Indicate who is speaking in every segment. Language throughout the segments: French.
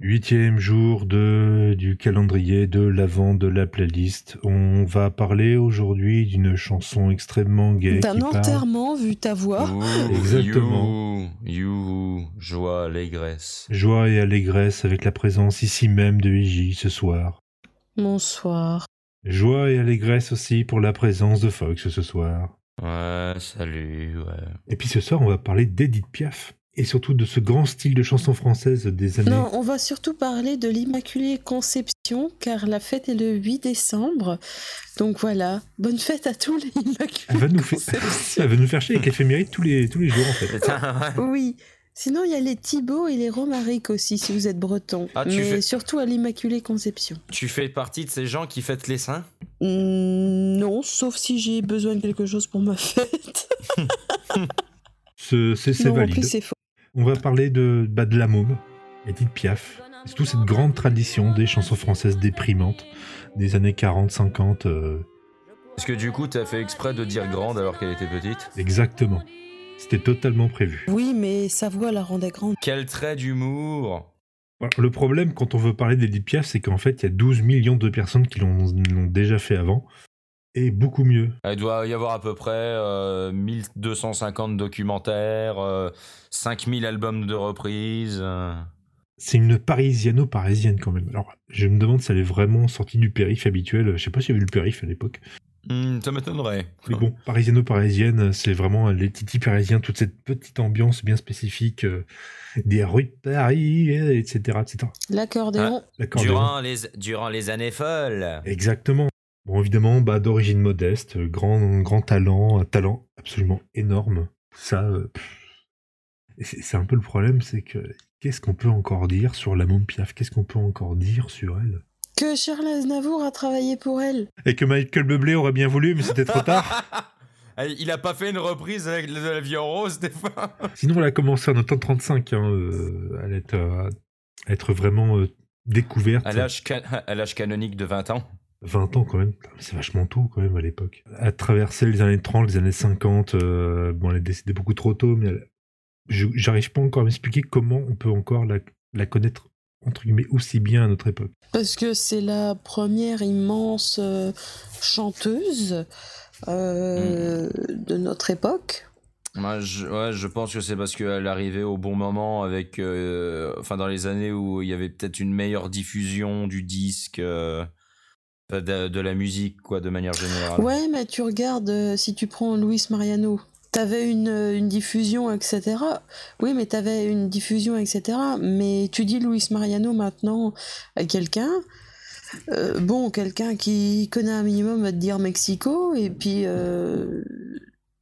Speaker 1: Huitième jour de, du calendrier de l'avant de la playlist. On va parler aujourd'hui d'une chanson extrêmement gay.
Speaker 2: D'un enterrement, vu ta voix.
Speaker 1: Exactement.
Speaker 3: You, joie, allégresse.
Speaker 1: Joie et allégresse avec la présence ici même de Iji ce soir.
Speaker 2: Bonsoir.
Speaker 1: Joie et allégresse aussi pour la présence de Fox ce soir.
Speaker 3: Ouais, salut, ouais.
Speaker 1: Et puis ce soir, on va parler d'Edith Piaf et surtout de ce grand style de chanson française des années.
Speaker 2: Non, on va surtout parler de l'Immaculée Conception, car la fête est le 8 décembre. Donc voilà, bonne fête à tous les Immaculées
Speaker 1: Elle va nous, faire,
Speaker 2: Conception.
Speaker 1: elle va nous faire chier avec éphéméride tous les, tous les jours en fait.
Speaker 3: Putain, ouais.
Speaker 2: Oui. Sinon, il y a les Thibaut et les Romaric aussi, si vous êtes breton.
Speaker 3: Ah, tu
Speaker 2: Mais
Speaker 3: fais-
Speaker 2: surtout à l'Immaculée Conception.
Speaker 3: Tu fais partie de ces gens qui fêtent les saints?
Speaker 2: Hmm, non, sauf si j'ai besoin de quelque chose pour ma fête.
Speaker 1: Ce- C'est
Speaker 2: non, en
Speaker 1: valide.
Speaker 2: plus, c'est faux.
Speaker 1: On va parler de, bah, de la môme, Edith Piaf. C'est toute cette grande tradition des chansons françaises déprimantes des années 40-50. euh,
Speaker 3: Est-ce que du coup, t'as fait exprès de dire grande alors qu'elle était petite?
Speaker 1: Exactement. C'était totalement prévu.
Speaker 2: Oui, mais sa voix la rendait grande.
Speaker 3: Quel trait d'humour
Speaker 1: Le problème quand on veut parler d'Edith Piaf, c'est qu'en fait, il y a 12 millions de personnes qui l'ont déjà fait avant. Et beaucoup mieux.
Speaker 3: Il doit y avoir à peu près euh, 1250 documentaires, euh, 5000 albums de reprises. euh.
Speaker 1: C'est une parisiano-parisienne quand même. Alors, je me demande si elle est vraiment sortie du périph' habituel. Je sais pas si y avait le périph' à l'époque.
Speaker 3: Hmm, ça m'étonnerait.
Speaker 1: Mais bon, parisiano-parisienne, c'est vraiment les titis parisiens, toute cette petite ambiance bien spécifique euh, des rues de Paris, etc. etc.
Speaker 2: L'accordéon.
Speaker 1: L'accordéon.
Speaker 3: Durant les, durant les années folles.
Speaker 1: Exactement. Bon, évidemment, bah, d'origine modeste, euh, grand, grand talent, un talent absolument énorme. Ça, euh, c'est un peu le problème, c'est que qu'est-ce qu'on peut encore dire sur la Piaf? Qu'est-ce qu'on peut encore dire sur elle?
Speaker 2: Que Charles Aznavour a travaillé pour elle.
Speaker 1: Et que Michael Bublé aurait bien voulu, mais c'était trop tard.
Speaker 3: Il a pas fait une reprise avec de la vie en rose des fois
Speaker 1: Sinon, elle a commencé en 1935 hein, euh, à, être, euh, à être vraiment euh, découverte.
Speaker 3: à l'âge ca- à l'âge canonique de 20 ans.
Speaker 1: 20 ans quand même. C'est vachement tôt quand même à l'époque. À traverser les années 30, les années 50, euh, bon, elle est décédée beaucoup trop tôt, mais elle- je- j'arrive pas encore à m'expliquer comment on peut encore la, la connaître, entre guillemets, aussi bien à notre époque.
Speaker 2: Parce que c'est la première immense euh, chanteuse euh, de notre époque.
Speaker 3: Moi, je, ouais, je pense que c'est parce qu'elle arrivait au bon moment avec, euh, enfin, dans les années où il y avait peut-être une meilleure diffusion du disque, euh, de, la musique, quoi, de manière générale.
Speaker 2: Ouais, mais tu regardes, euh, si tu prends Luis Mariano, t'avais une, euh, une diffusion, etc. Oui, mais t'avais une diffusion, etc. Mais tu dis Luis Mariano maintenant à quelqu'un, euh, bon, quelqu'un qui connaît un minimum va te dire Mexico, et puis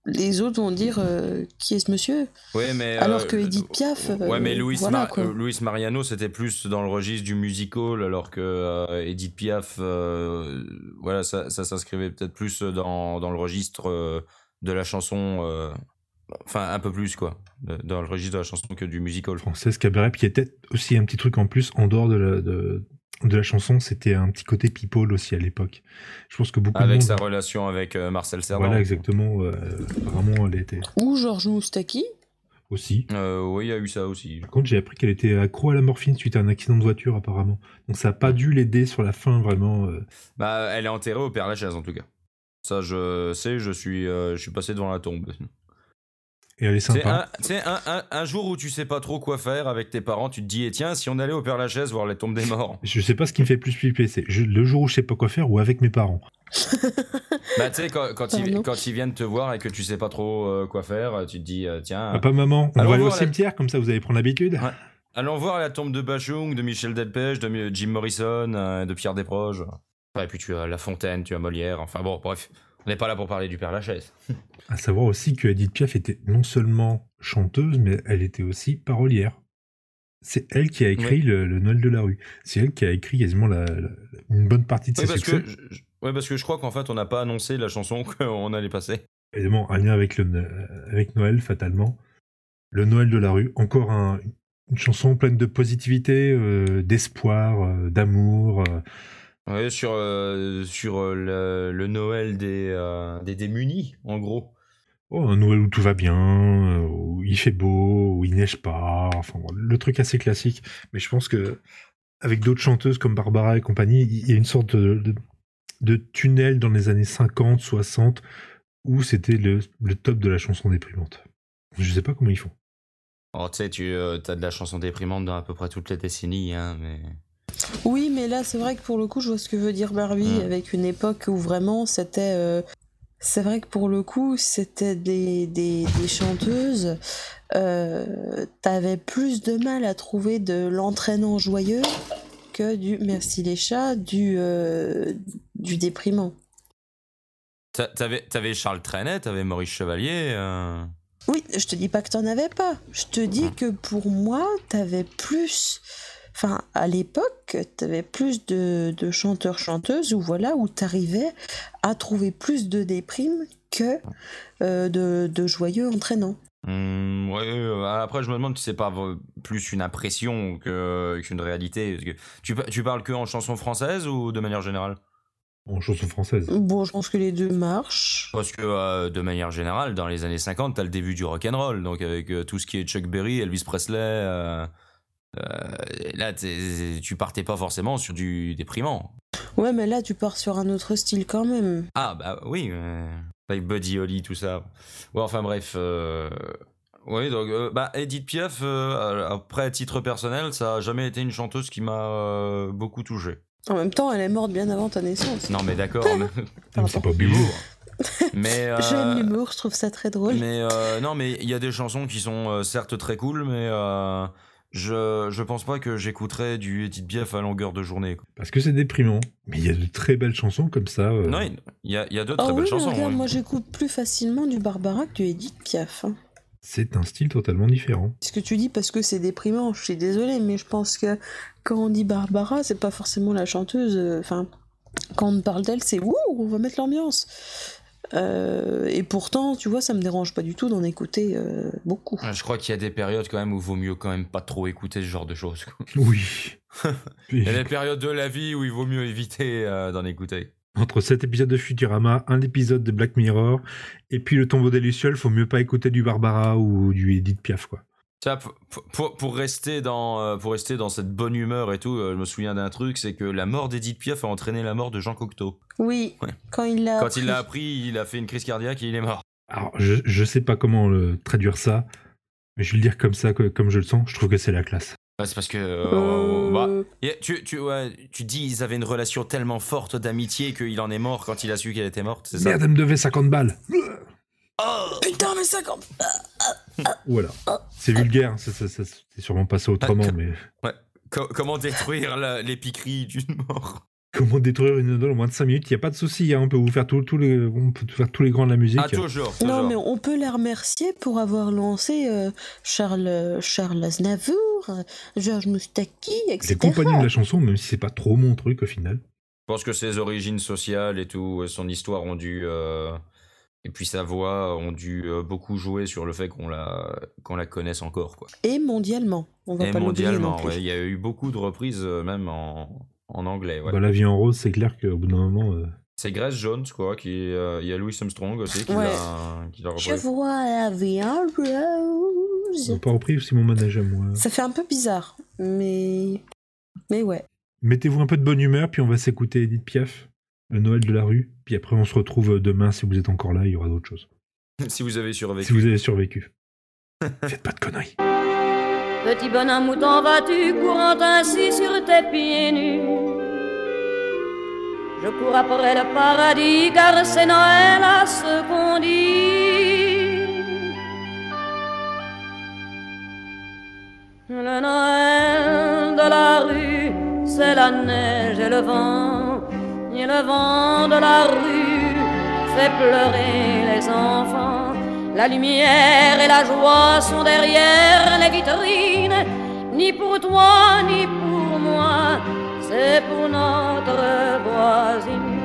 Speaker 2: les autres vont dire euh, qui est ce monsieur?
Speaker 3: Ouais, mais,
Speaker 2: Alors
Speaker 3: euh,
Speaker 2: que Edith Piaf, euh,
Speaker 3: ouais, mais
Speaker 2: voilà,
Speaker 3: Ma- Luis Mariano, c'était plus dans le registre du musical, alors que euh, Edith Piaf, euh, voilà, ça, ça s'inscrivait peut-être plus dans, dans le registre euh, de la chanson, euh, enfin, un peu plus, quoi, dans le registre de la chanson que du musical.
Speaker 1: Française cabaret, a peut-être aussi un petit truc en plus en dehors de la, de, de la chanson, c'était un petit côté people aussi à l'époque. Je pense que beaucoup de
Speaker 3: Avec
Speaker 1: monde-
Speaker 3: sa relation avec euh, Marcel Cerdan.
Speaker 1: Voilà, exactement. euh, apparemment, elle était
Speaker 2: Ou Georges Moustaki.
Speaker 1: aussi.
Speaker 3: Euh, oui, il y a eu ça aussi.
Speaker 1: Par contre, j'ai appris qu'elle était accro à la morphine suite à un accident de voiture, apparemment. Donc, ça n'a pas dû l'aider sur la fin, vraiment. euh.
Speaker 3: Bah, elle est enterrée au Père Lachaise en tout cas. Ça, je sais, je suis, euh, je suis passé devant la tombe.
Speaker 1: Et elle est
Speaker 3: C'est
Speaker 1: sympa.
Speaker 3: un, c'est un, un, un jour où tu sais pas trop quoi faire avec tes parents, tu te dis, eh, tiens, si on allait au Père Lachaise voir les tombes des morts.
Speaker 1: Je sais pas ce qui me fait plus flipper, c'est le jour où je sais pas quoi faire ou avec mes parents.
Speaker 3: bah, tu sais, quand, quand, ils,
Speaker 2: Pardon.
Speaker 3: quand ils viennent te voir et que tu sais pas trop euh, quoi faire, tu te dis, euh, tiens,
Speaker 1: Papa, maman, on va aller au cimetière, comme ça vous allez prendre l'habitude.
Speaker 3: Ouais. allons voir la tombe de Bachung, de Michel Delpech, de Jim Morrison, euh, de Pierre Desproges. Et puis tu as La Fontaine, tu as Molière, enfin bon, bref. On n'est pas là pour parler du Père Lachaise.
Speaker 1: À savoir aussi que Edith Piaf était non seulement chanteuse, mais elle était aussi parolière. C'est elle qui a écrit le, le Noël de la rue. C'est elle qui a écrit quasiment la- la- une bonne partie de ses
Speaker 3: parce,
Speaker 1: succès.
Speaker 3: que, je, je- ouais, parce que je crois qu'en fait, on n'a pas annoncé la chanson qu'on allait passer.
Speaker 1: Évidemment, un lien avec, le, avec Noël, fatalement. Le Noël de la rue, encore un- une chanson pleine de positivité, euh, d'espoir, euh, d'amour. euh.
Speaker 3: Ouais, sur, euh, sur euh, le, le Noël des, euh, des démunis, en gros.
Speaker 1: Oh, un Noël où tout va bien, où il fait beau, où il neige pas, enfin le truc assez classique. Mais je pense que avec d'autres chanteuses comme Barbara et compagnie, il y a une sorte de, de, tunnel dans les années 50, 60 où c'était le, top de la chanson déprimante. Je sais pas comment ils font.
Speaker 3: Oh, tu sais, tu as de la chanson déprimante dans à peu près toutes les décennies, hein, mais.
Speaker 2: Oui, mais là, c'est vrai que pour le coup, je vois ce que veut dire Barbie, hmm. avec une époque où vraiment c'était euh, c'est vrai que pour le coup, c'était des, des, chanteuses. Euh, T'avais plus de mal à trouver de l'entraînant joyeux que du merci les chats, du, euh, du déprimant.
Speaker 3: T'avais, avais Charles Trenet, t'avais Maurice Chevalier.
Speaker 2: Oui, je te dis pas que t'en avais pas. Je te dis que pour moi, t'avais plus Enfin, à l'époque, tu avais plus de, chanteurs-chanteuses où voilà, où tu arrivais à trouver plus de déprimes que euh, de, joyeux entraînants.
Speaker 3: Mmh, ouais, euh, après je me demande si c'est pas plus une impression qu'une réalité. Que tu, tu parles que en chanson française ou de manière générale?
Speaker 1: En chanson française
Speaker 2: Bon, je pense que les deux marchent.
Speaker 3: Parce que euh, de manière générale, dans les années 50, t'as le début du rock and roll, donc avec tout ce qui est Chuck Berry, Elvis Presley, euh, là, tu partais pas forcément sur du déprimant.
Speaker 2: Ouais, mais là, tu pars sur un autre style quand même.
Speaker 3: Ah, bah oui, avec Buddy Holly, tout ça. Ouais, enfin bref. Euh, oui, donc, euh, bah, Edith Piaf, après, à titre personnel, ça a jamais été une chanteuse qui m'a beaucoup touché.
Speaker 2: En même temps, elle est morte bien avant ta naissance.
Speaker 3: Non, mais d'accord.
Speaker 1: c'est pas humour.
Speaker 3: mais
Speaker 2: j'aime l'humour, je trouve ça très drôle.
Speaker 3: Mais non, mais il y a des chansons qui sont certes très cool, mais je, je pense pas que j'écouterais du Edith Piaf à longueur de journée.
Speaker 1: Parce que c'est déprimant. Mais il y a de très belles chansons comme ça. Euh.
Speaker 3: Non, il y a, y a de très oh belles chansons.
Speaker 2: Regarde, Moi, j'écoute plus facilement du Barbara que du Edith Piaf. Hein.
Speaker 1: C'est un style totalement différent.
Speaker 2: Ce que tu dis parce que c'est déprimant, je suis désolée, mais je pense que quand on dit Barbara, c'est pas forcément la chanteuse. Euh, enfin, quand on parle d'elle, c'est ouh, on va mettre l'ambiance. Euh, et pourtant, tu vois, ça me dérange pas du tout d'en écouter euh, beaucoup.
Speaker 3: Je crois qu'il y a des périodes quand même où il vaut mieux quand même pas trop écouter ce genre de choses.
Speaker 1: Oui.
Speaker 3: il y a des périodes de la vie où il vaut mieux éviter euh, d'en écouter.
Speaker 1: Entre cet épisode de Futurama, un épisode de Black Mirror, et puis le tombeau des Lucioles, faut mieux pas écouter du Barbara ou du Edith Piaf, quoi.
Speaker 3: Pour, pour, rester dans, euh, pour rester dans cette bonne humeur et tout, euh, je me souviens d'un truc, c'est que la mort d'Edith Piaf a entraîné la mort de Jean Cocteau.
Speaker 2: Oui, quand il l'a
Speaker 3: Quand il l'a appris, il a fait une crise cardiaque et il est mort.
Speaker 1: Alors, je, je sais pas comment le, traduire ça, mais je vais le dire comme ça, comme je le sens, je trouve que c'est la classe.
Speaker 3: c'est parce que. Euh, bah, tu, tu, tu dis ils avaient une relation tellement forte d'amitié qu'il en est mort quand il a su qu'elle était morte, c'est ça?
Speaker 1: Merde, elle me devait 50 balles
Speaker 2: Putain, mais 50
Speaker 1: Voilà. C'est vulgaire, c'est sûrement passé autrement, mais.
Speaker 3: Ouais. comment détruire les piqueries d'une mort?
Speaker 1: Comment détruire une idole en moins de 5 minutes? Il n'y a pas de souci, hein, on peut vous faire tous les, on peut faire tous les grands de la musique. Ah,
Speaker 3: toujours,
Speaker 2: Non, mais on peut les remercier pour avoir lancé euh, Charles, Charles Aznavour, euh, Georges Moustaki, etc.
Speaker 1: Les compagnons de la chanson, même si c'est pas trop mon truc au final.
Speaker 3: Je pense que ses origines sociales et tout, son histoire ont dû. Euh, et puis sa voix ont dû euh, beaucoup jouer sur le fait qu'on la, qu'on la connaisse encore. Quoi.
Speaker 2: Et mondialement, on va
Speaker 3: et
Speaker 2: pas mondialement,
Speaker 3: il y a eu beaucoup de reprises euh, même en, en anglais.
Speaker 1: Bah, la vie en rose, c'est clair qu'au bout d'un moment... Euh,
Speaker 3: c'est Grace Jones, quoi, qui il y a Louis Armstrong aussi qui l'a repris.
Speaker 2: Je vois la vie en rose.
Speaker 1: On n'a pas repris aussi mon manège à moi.
Speaker 2: Ça fait un peu bizarre, mais... Mais ouais.
Speaker 1: Mettez-vous un peu de bonne humeur, puis on va s'écouter Edith Piaf le Noël de la rue. Puis après, on se retrouve demain. Si vous êtes encore là, il y aura d'autres choses.
Speaker 3: si vous avez survécu.
Speaker 1: Si vous avez survécu. Faites pas de conneries.
Speaker 4: Petit bonhomme, où t'en vas-tu courant ainsi sur tes pieds nus? Je cours après le paradis car c'est Noël à ce qu'on dit. Le Noël de la rue, c'est la neige et le vent le vent de la rue fait pleurer les enfants. La lumière et la joie sont derrière les vitrines, ni pour toi ni pour moi, c'est pour notre voisine.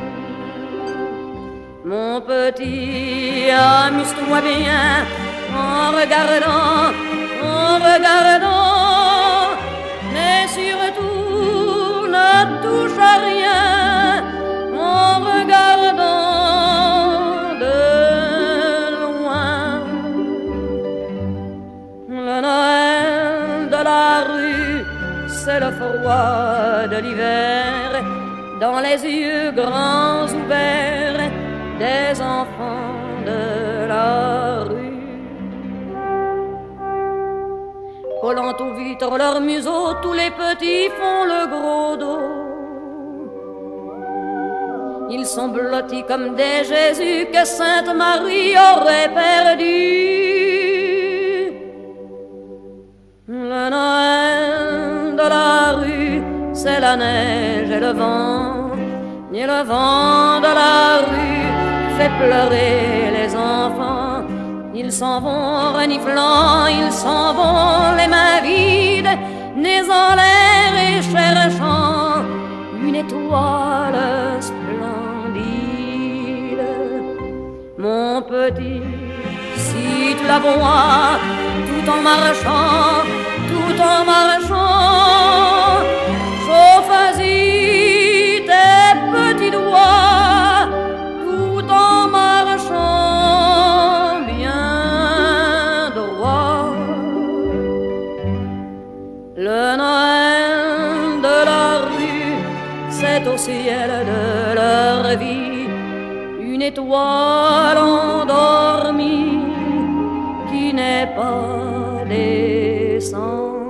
Speaker 4: Mon petit, amuse-toi bien en regardant, en regardant, mais surtout ne touche à rien froid de l'hiver, dans les yeux grands ouverts des enfants de la rue. Collant aux vitres leurs museaux, tous les petits font le gros dos. Ils sont blottis comme des Jésus que Sainte Marie aurait perdu. La neige et le vent. Et le vent de la rue fait pleurer les enfants. Ils s'en vont reniflant, ils s'en vont les mains vides, nez en l'air et cherchant une étoile splendide. Mon petit, si tu la vois, tout en marchant, song.